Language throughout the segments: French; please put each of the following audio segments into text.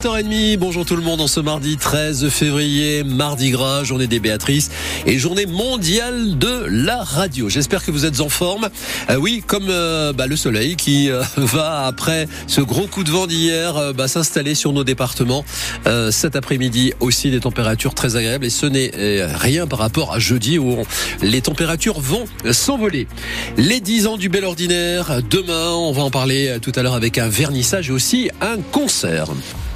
7h30, bonjour tout le monde en ce mardi 13 février, mardi gras, journée des Béatrices et journée mondiale de la radio. J'espère que vous êtes en forme. Euh, oui, comme euh, bah, le soleil qui euh, va après ce gros coup de vent d'hier bah, s'installer sur nos départements. cet après-midi aussi des températures très agréables et ce n'est rien par rapport à jeudi où les températures vont s'envoler. Les 10 ans du bel ordinaire, demain on va en parler tout à l'heure avec un vernissage et aussi un concert.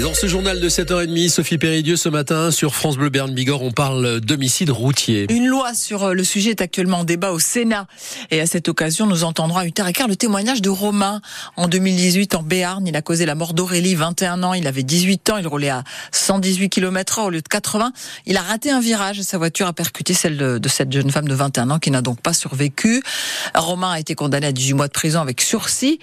Dans ce journal de 7h30, Sophie Péridieu, ce matin, sur France Bleu Berne Bigorre, on parle d'homicide routier. Une loi sur euh, le sujet est actuellement en débat au Sénat. Et à cette occasion, nous entendrons à 8h15 le témoignage de Romain. En 2018, en Béarn, il a causé la mort d'Aurélie, 21 ans. Il avait 18 ans. Il roulait à 118 km h au lieu de 80. Il a raté un virage et sa voiture a percuté celle de, cette jeune femme de 21 ans qui n'a donc pas survécu. Romain a été condamné à 18 mois de prison avec sursis.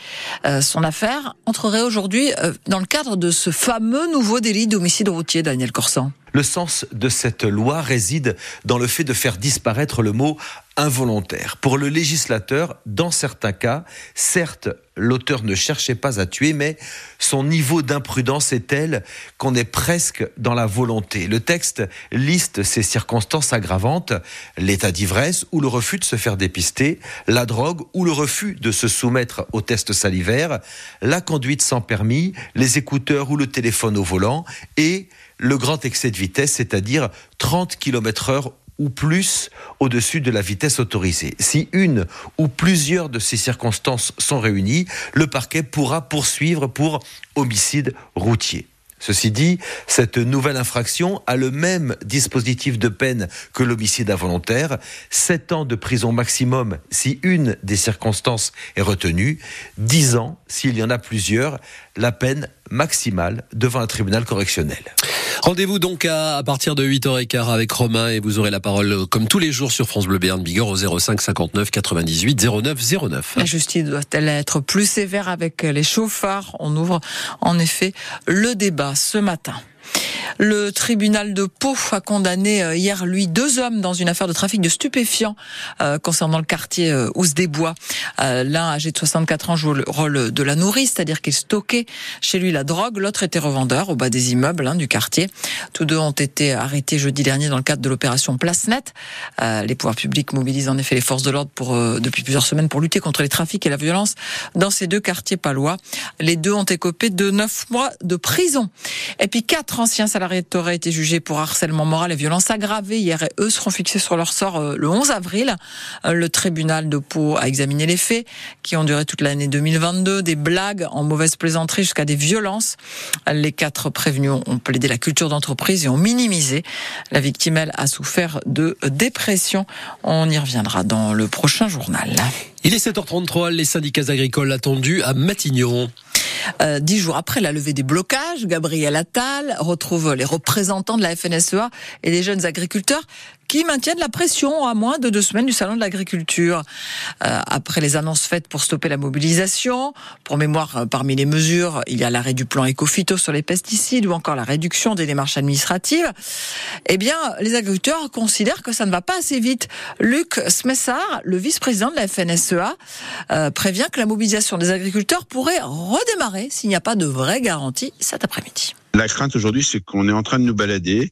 Euh, son affaire entrerait aujourd'hui euh, dans le cadre de ce fameux fameux nouveau délit d'homicide routier, Daniel Corsan. Le sens de cette loi réside dans le fait de faire disparaître le mot involontaire. Pour le législateur, dans certains cas, certes, l'auteur ne cherchait pas à tuer, mais son niveau d'imprudence est tel qu'on est presque dans la volonté. Le texte liste ces circonstances aggravantes, l'état d'ivresse ou le refus de se faire dépister, la drogue ou le refus de se soumettre au test salivaire, la conduite sans permis, les écouteurs ou le téléphone au volant et le grand excès de vitesse, c'est-à-dire 30 km heure ou plus au-dessus de la vitesse autorisée. Si une ou plusieurs de ces circonstances sont réunies, le parquet pourra poursuivre pour homicide routier. Ceci dit, cette nouvelle infraction a le même dispositif de peine que l'homicide involontaire, 7 ans de prison maximum si une des circonstances est retenue, 10 ans s'il y en a plusieurs, la peine maximale devant un tribunal correctionnel. Rendez-vous donc à, partir de 8h15 avec Romain et vous aurez la parole comme tous les jours sur France Bleu Béarn Bigorre au 05 59 98 09 09. La justice doit-elle être plus sévère avec les chauffards? On ouvre en effet le débat ce matin. Le tribunal de Pau a condamné euh, hier, lui, deux hommes dans une affaire de trafic de stupéfiants euh, concernant le quartier euh, des Bois. Euh, L'un, âgé de 64 ans, joue le rôle de la nourrice, c'est-à-dire qu'il stockait chez lui la drogue. L'autre était revendeur au bas des immeubles hein, du quartier. Tous deux ont été arrêtés jeudi dernier dans le cadre de l'opération Place Net. les pouvoirs publics mobilisent en effet les forces de l'ordre pour depuis plusieurs semaines pour lutter contre les trafics et la violence dans ces deux quartiers palois. Les deux ont écopé de neuf mois de prison. Et puis quatre anciens salariés de été jugés pour harcèlement moral et violence aggravée hier et eux seront fixés sur leur sort euh, le 11 avril. Euh, le tribunal de Pau a examiné les faits qui ont duré toute l'année 2022, des blagues en mauvaise plaisanterie jusqu'à des violences. Les quatre prévenus ont plaidé la culture d'entreprise et ont minimisé. La victime, elle, a souffert de dépression. On y reviendra dans le prochain journal. Il est 7h33, les syndicats agricoles attendus à Matignon. Euh, dix jours après la levée des blocages, Gabriel Attal retrouve les représentants de la FNSEA et des jeunes agriculteurs qui maintiennent la pression à moins de deux semaines du salon de l'agriculture. Euh, après les annonces faites pour stopper la mobilisation, pour mémoire, euh, parmi les mesures, il y a l'arrêt du plan Ecofito sur les pesticides ou encore la réduction des démarches administratives. Eh bien, les agriculteurs considèrent que ça ne va pas assez vite. Luc Smessard, le vice-président de la FNSEA, euh, prévient que la mobilisation des agriculteurs pourrait redémarrer s'il n'y a pas de vraie garantie cet après-midi. La crainte aujourd'hui, c'est qu'on est en train de nous balader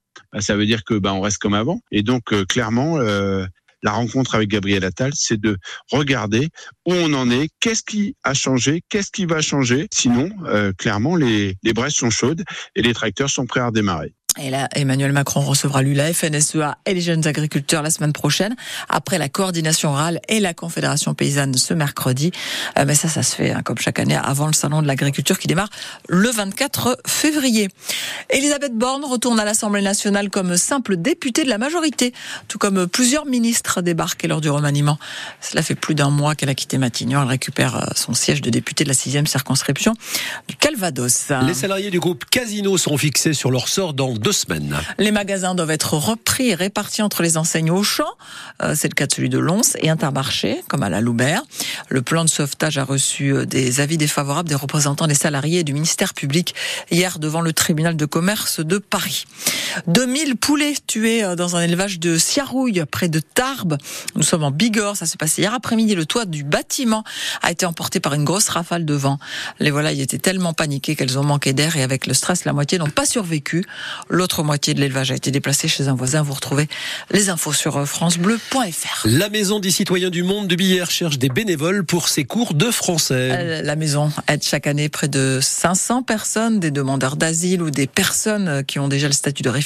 Bah, ça veut dire que bah, on reste comme avant. Et donc euh, clairement, euh, la rencontre avec Gabriel Attal, c'est de regarder où on en est, qu'est-ce qui a changé, qu'est-ce qui va changer. Sinon, euh, clairement, les, les braises sont chaudes et les tracteurs sont prêts à redémarrer. Et là, Emmanuel Macron recevra lui la FNSEA et les jeunes agriculteurs la semaine prochaine, après la coordination orale et la Confédération paysanne ce mercredi. Euh, mais ça, ça se fait hein, comme chaque année avant le salon de l'agriculture qui démarre le 24 février. Elisabeth Borne retourne à l'Assemblée nationale comme simple députée de la majorité, tout comme plusieurs ministres débarqués lors du remaniement. Cela fait plus d'un mois qu'elle a quitté Matignon. Elle récupère euh, son siège de député de la sixième circonscription du Calvados. Les salariés du groupe Casino sont fixés sur leur sort dans deux semaines. Les magasins doivent être repris et répartis entre les enseignes Auchan, euh, c'est le cas de celui de Lons, et Intermarché, comme à la Loubert. Le plan de sauvetage a reçu euh, des avis défavorables des représentants des salariés et du ministère public hier devant le tribunal de commerce de Paris. 2000 poulets tués euh, dans un élevage de Siarouille, près de Tarbes. Nous sommes en Bigorre, ça s'est passé hier après-midi. Le toit du bâtiment a été emporté par une grosse rafale de vent. Les volailles étaient tellement paniquées qu'elles ont manqué d'air et avec le stress, la moitié n'ont pas survécu. L'autre moitié de l'élevage a été déplacée chez un voisin. Vous retrouvez les infos sur euh, francebleu.fr. La Maison des citoyens du monde de Billère cherche des bénévoles pour ses cours de français. Euh, La maison aide chaque année près de 500 personnes, des demandeurs d'asile ou des personnes qui ont déjà le statut de réfugié,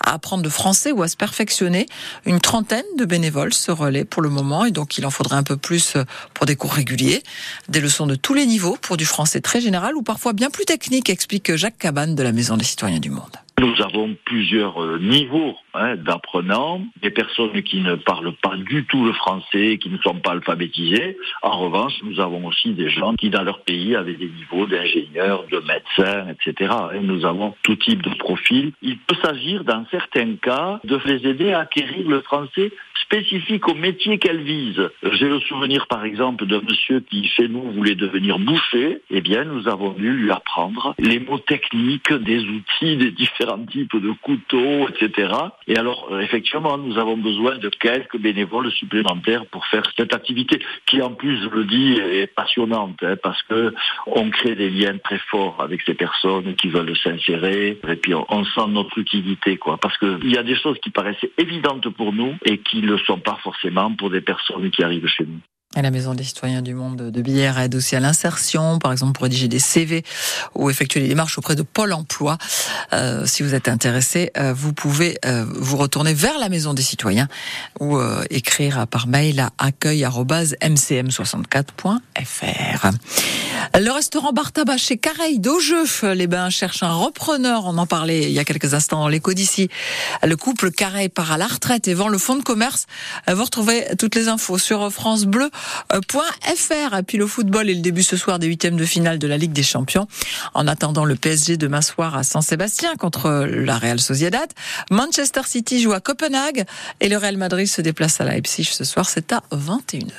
à apprendre le français ou à se perfectionner. Une trentaine de bénévoles se relaient pour le moment et donc il en faudrait un peu plus pour des cours réguliers. Des leçons de tous les niveaux pour du français très général ou parfois bien plus technique, explique Jacques Cabane de la Maison des citoyens du monde. Nous avons plusieurs euh, niveaux hein, d'apprenants, des personnes qui ne parlent pas du tout le français, qui ne sont pas alphabétisées. En revanche, nous avons aussi des gens qui, dans leur pays, avaient des niveaux d'ingénieurs, de médecins, etc. Et nous avons tout type de profil. Il peut s'agir, dans certains cas, de les aider à acquérir le français spécifique au métier qu'elles visent. J'ai le souvenir, par exemple, d'un monsieur qui, chez nous, voulait devenir boucher. Eh bien, nous avons dû lui apprendre les mots techniques des outils, des différents types de couteaux, etc. Et alors, effectivement, nous avons besoin de quelques bénévoles supplémentaires pour faire cette activité, qui, en plus, je le dis, est passionnante, hein, parce que on crée des liens très forts avec ces personnes qui veulent s'insérer, et puis on, on sent notre utilité, quoi. Parce qu'il y a des choses qui paraissaient évidentes pour nous et qui ne le sont pas forcément pour des personnes qui arrivent chez nous. Et la Maison des citoyens du monde de Bière aide aussi à l'insertion, par exemple pour rédiger des CV ou effectuer des démarches auprès de Pôle Emploi. Euh, si vous êtes intéressé, euh, vous pouvez euh, vous retourner vers la Maison des citoyens ou écrire par mail à accueil@mcm64.fr. Le restaurant Bar Tabac chez Careil d'Augeux, les Bains cherche un repreneur. On en parlait il y a quelques instants dans l'écho d'ici. Le couple Careil part à la retraite et vend le fonds de commerce. Vous retrouvez toutes les infos sur France Bleu. .fr. Et puis le football et le début ce soir des huitièmes de finale de la Ligue des Champions. En attendant le PSG demain soir à San-Sébastien contre la Real Sociedad, Manchester City joue à Copenhague et le Real Madrid se déplace à Leipzig ce soir. C'est à 21h.